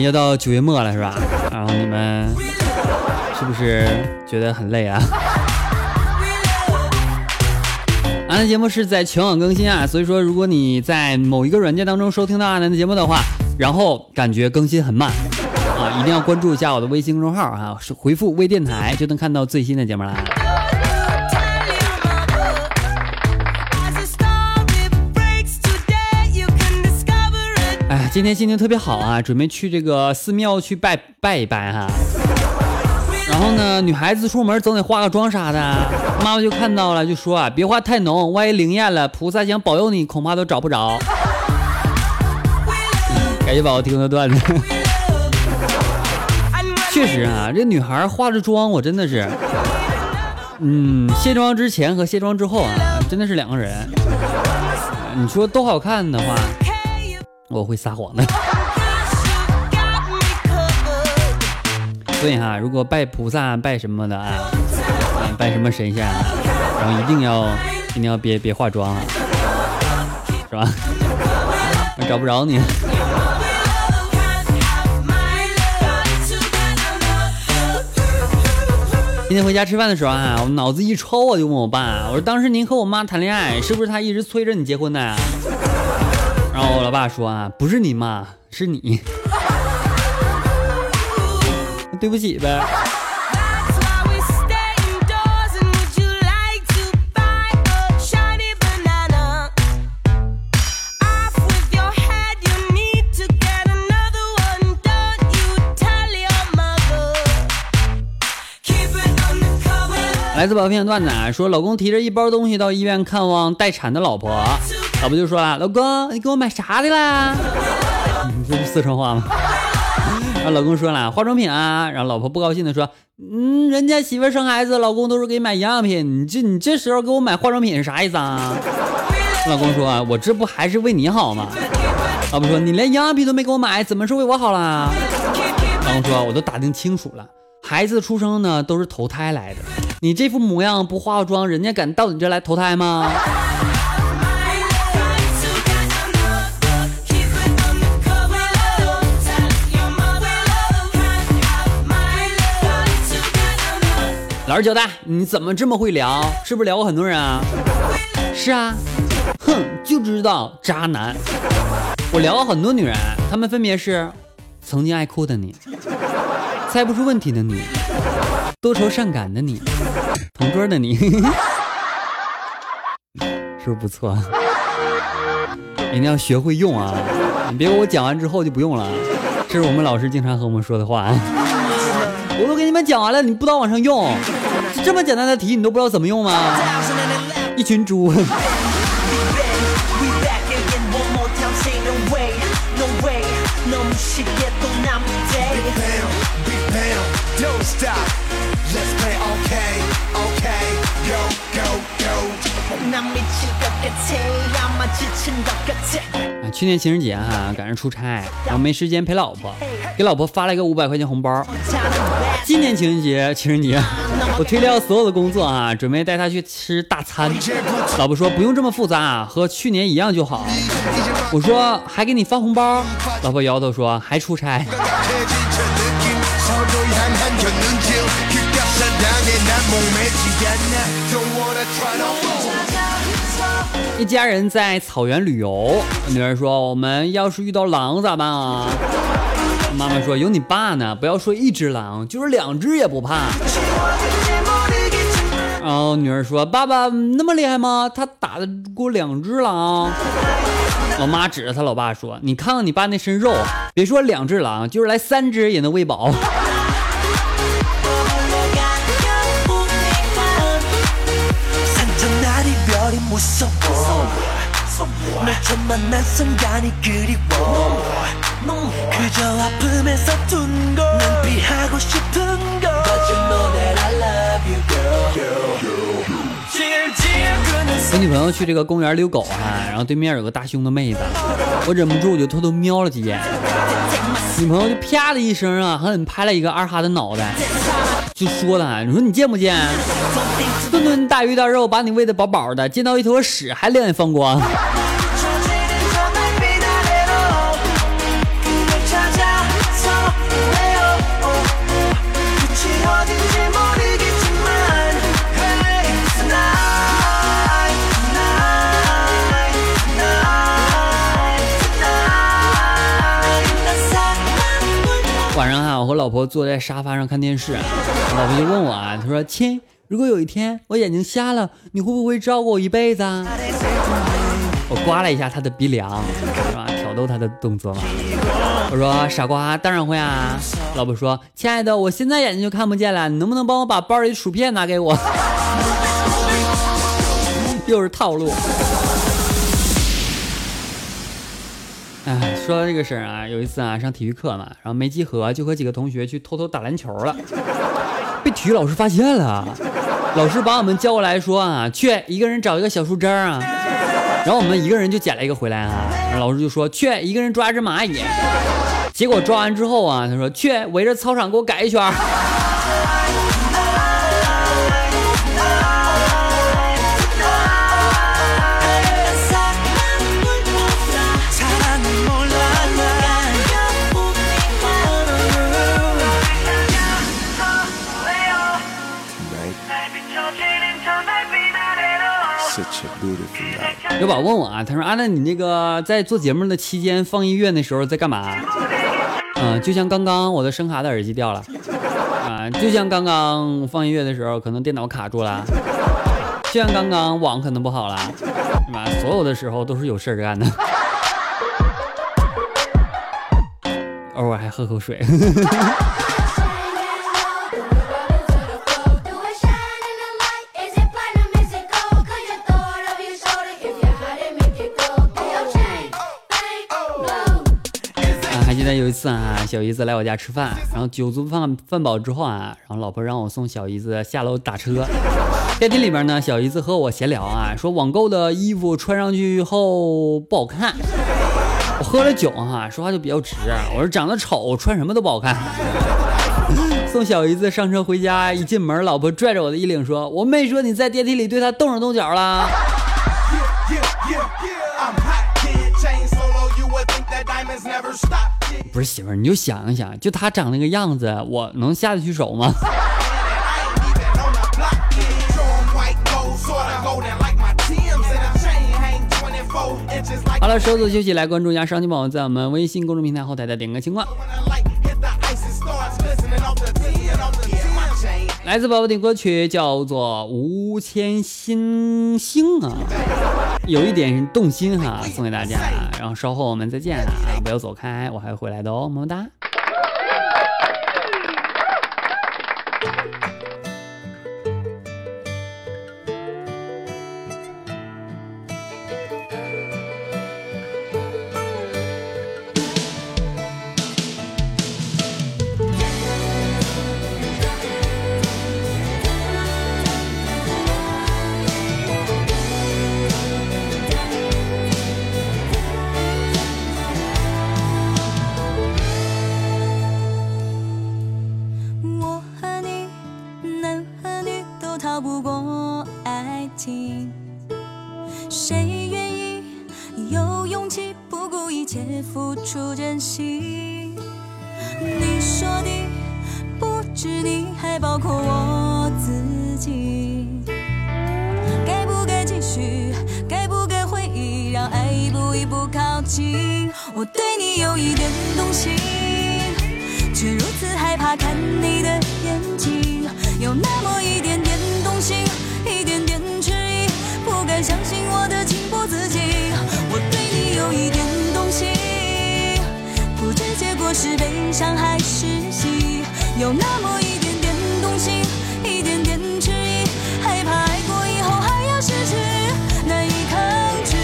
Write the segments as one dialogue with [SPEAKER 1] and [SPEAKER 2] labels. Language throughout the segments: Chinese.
[SPEAKER 1] 要到九月末了是吧？然后你们是不是觉得很累啊？阿南节目是在全网更新啊，所以说如果你在某一个软件当中收听到阿南的节目的话，然后感觉更新很慢啊，一定要关注一下我的微信公众号啊，回复“微电台”就能看到最新的节目了。哎，今天心情特别好啊，准备去这个寺庙去拜拜一拜哈。然后呢，女孩子出门总得化个妆啥的，妈妈就看到了，就说啊，别化太浓，万一灵验了，菩萨想保佑你，恐怕都找不着。感谢宝宝提供的段子。确实啊，这女孩化着妆，我真的是，嗯，卸妆之前和卸妆之后啊，真的是两个人。你说都好看的话。我会撒谎的，所以哈，如果拜菩萨、拜什么的啊，拜什么神仙，然后一定要一定要别别化妆啊，是吧？我找不着你。今天回家吃饭的时候啊，我脑子一抽，我就问我爸，我说当时您和我妈谈恋爱，是不是她一直催着你结婚的呀？然后我老爸说啊，不是你妈，是你，对不起呗。来自宝片的段子啊，说老公提着一包东西到医院看望待产的老婆。老婆就说了：“老公，你给我买啥的啦？” 你这是四川话吗？然后老公说了：“化妆品啊。”然后老婆不高兴的说：“嗯，人家媳妇生孩子，老公都是给买营养品，你这你这时候给我买化妆品是啥意思啊？” 老公说：“我这不还是为你好吗？”老婆说：“你连营养品都没给我买，怎么是为我好啦？”老公说：“我都打听清楚了，孩子出生呢都是投胎来的，你这副模样不化妆，人家敢到你这来投胎吗？”老实交代，你怎么这么会聊？是不是聊过很多人啊？是啊，哼，就知道渣男。我聊过很多女人，她们分别是：曾经爱哭的你，猜不出问题的你，多愁善感的你，同桌的你，是不是不错？一定要学会用啊！你别给我讲完之后就不用了，这是我们老师经常和我们说的话。我都给你们讲完了，你不知道往上用。这么简单的题，你都不知道怎么用吗？一群猪。啊，去年情人节哈，赶上出差，然后没时间陪老婆，给老婆发了一个五百块钱红包。今年情人节，情人节，我推掉所有的工作啊，准备带她去吃大餐。老婆说不用这么复杂，和去年一样就好。我说还给你发红包，老婆摇头说还出差。一家人在草原旅游，女儿说：“我们要是遇到狼咋办啊？”妈妈说：“有你爸呢，不要说一只狼，就是两只也不怕。”然后女儿说：“爸爸那么厉害吗？他打得过两只狼？”我妈指着他老爸说：“你看看你爸那身肉，别说两只狼，就是来三只也能喂饱。”我女朋友去这个公园遛狗哈，然后对面有个大胸的妹子，我忍不住我就偷偷瞄了几眼，女朋友就啪的一声啊，狠狠拍了一个二哈的脑袋，就说了，你说你贱不贱？顿顿大鱼大肉把你喂得饱饱的，见到一坨屎还两眼放光。我老婆坐在沙发上看电视，老婆就问我啊，她说：“亲，如果有一天我眼睛瞎了，你会不会照顾我一辈子啊？”我刮了一下她的鼻梁，是吧？挑逗她的动作嘛。我说：“傻瓜，当然会啊。”老婆说：“亲爱的，我现在眼睛就看不见了，你能不能帮我把包里薯片拿给我？” 又是套路。哎，说到这个事儿啊，有一次啊上体育课嘛，然后没集合，就和几个同学去偷偷打篮球了，被体育老师发现了，老师把我们叫过来说啊，去一个人找一个小树枝啊，然后我们一个人就捡了一个回来啊，老师就说去一个人抓一只蚂蚁，结果抓完之后啊，他说去围着操场给我改一圈。有宝问我啊，他说啊，那你那个在做节目的期间放音乐那时候在干嘛？嗯，就像刚刚我的声卡的耳机掉了，啊，就像刚刚放音乐的时候可能电脑卡住了，就像刚刚网可能不好了，是吧？所有的时候都是有事儿干的，偶尔还喝口水。次啊，小姨子来我家吃饭，然后酒足饭饭饱之后啊，然后老婆让我送小姨子下楼打车。电梯里边呢，小姨子和我闲聊啊，说网购的衣服穿上去后不好看。我喝了酒哈，说话就比较直，我说长得丑穿什么都不好看。送小姨子上车回家，一进门，老婆拽着我的衣领说：“我没说你在电梯里对她动手动脚了。”不是媳妇儿，你就想一想，就他长那个样子，我能下得去手吗？好了，稍作休息，来关注一下商机宝宝在我们微信公众平台后台的点歌情况。来自宝宝的歌曲叫做《无牵星星》啊。有一点动心哈，送给大家，然后稍后我们再见啊，不要走开，我还会回来的哦，么么哒。
[SPEAKER 2] 谁愿意有勇气不顾一切付出真心，你说的不止你，还包括我自己。该不该继续？该不该回忆？让爱一步一步靠近。我对你有一点动心，却如此害怕看你的眼睛，有那么一点点动心，相信我的情不自禁。我对你有一点动心。不知结果是悲伤还是喜？有那么一点点动心，一点点迟疑，害怕爱过以后还要失去，难以抗拒。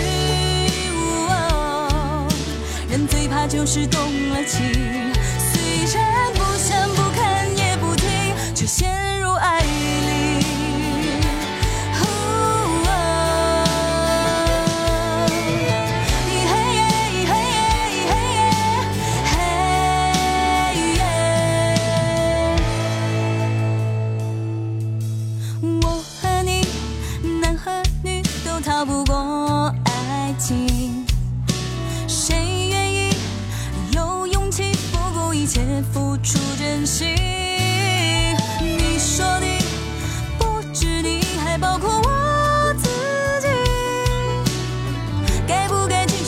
[SPEAKER 2] 人最怕就是动了情，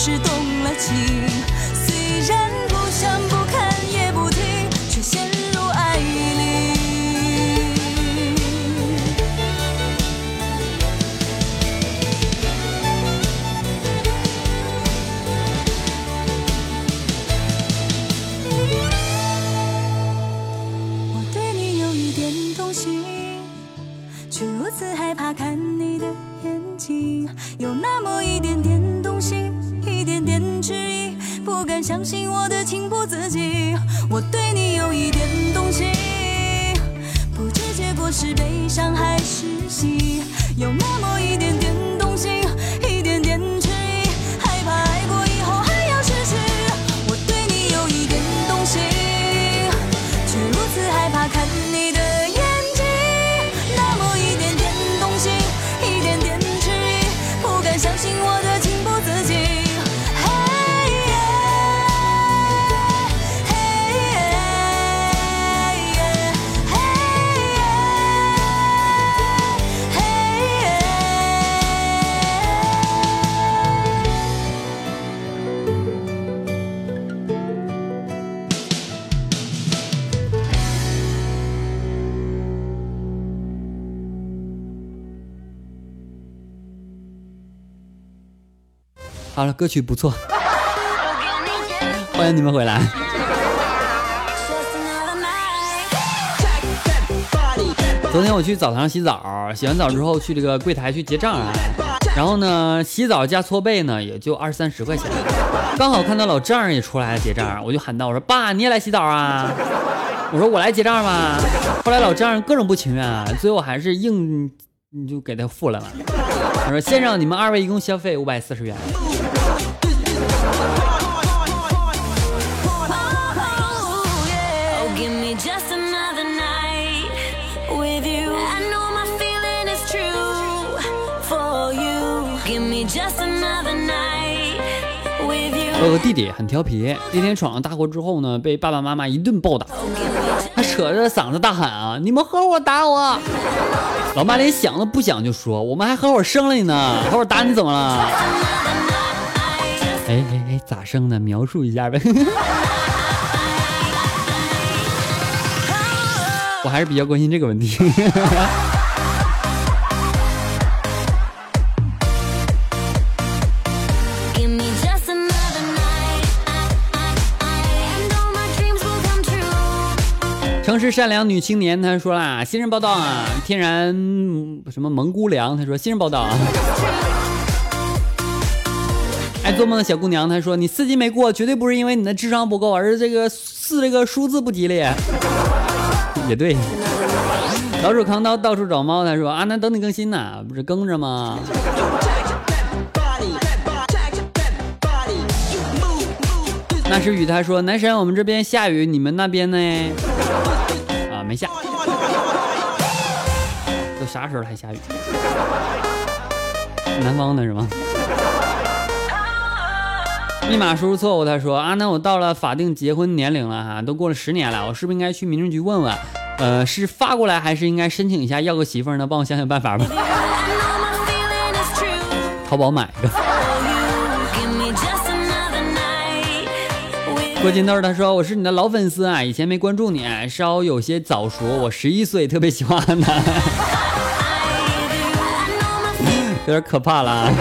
[SPEAKER 2] 是动了情，虽然不想不看也不听，却陷入爱里。我对你有一点动心，却如此害怕看你的眼睛，有那么一点点信我的情不自禁。我对你有一点动心，不知结果是悲伤还是喜，有那么一点点
[SPEAKER 1] 好了，歌曲不错，欢迎你们回来。昨天我去澡堂洗澡，洗完澡之后去这个柜台去结账啊，然后呢，洗澡加搓背呢也就二三十块钱，刚好看到老丈人也出来了结账，我就喊道：“我说爸，你也来洗澡啊？”我说我来结账吧。后来老丈人各种不情愿啊，最后还是硬就给他付了嘛。我说先生，你们二位一共消费五百四十元。我有个弟弟很调皮，那天闯了大祸之后呢，被爸爸妈妈一顿暴打，他扯着嗓子大喊啊：“你们合伙打我！”老妈连想都不想就说：“我们还合伙生了你呢，合伙打你怎么了？”哎哎哎，咋生的？描述一下呗。我还是比较关心这个问题。城市善良女青年她说啦：“新人报道啊，天然什么蒙姑娘，她说新人报道啊。”爱做梦的小姑娘她说：“你四级没过，绝对不是因为你的智商不够，而是这个四这个数字不吉利。”也对。老鼠扛刀到处找猫，他说：“啊，那等你更新呢，不是更着吗？”那时雨他说：“南山，我们这边下雨，你们那边呢？”啊，没下。都啥时候了还下雨？南方的是吗？密码输入错误，他说啊，那我到了法定结婚年龄了哈，都过了十年了，我是不是应该去民政局问问？呃，是发过来还是应该申请一下要个媳妇儿呢？帮我想想办法吧。淘宝买一个。郭金豆他说我是你的老粉丝啊，以前没关注你，稍有些早熟。我十一岁，特别喜欢安南，有点可怕了。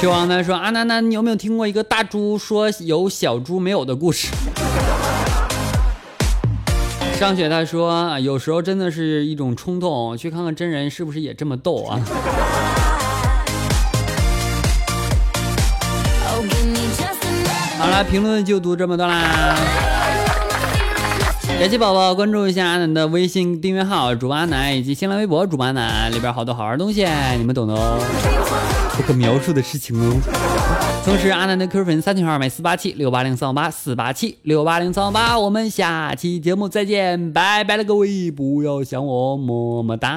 [SPEAKER 1] 秋王呢说阿南南，你有没有听过一个大猪说有小猪没有的故事？上雪他说，有时候真的是一种冲动，去看看真人是不是也这么逗啊？好了，评论就读这么多啦。感谢宝宝关注一下阿南的微信订阅号主播阿南以及新浪微博主播阿南，里边好多好玩东西，你们懂的哦，不可描述的事情哦。同时，阿南的 Q 粉三群号买四八七六八零三八四八七六八零三八，我们下期节目再见，拜拜了各位，不要想我，么么哒。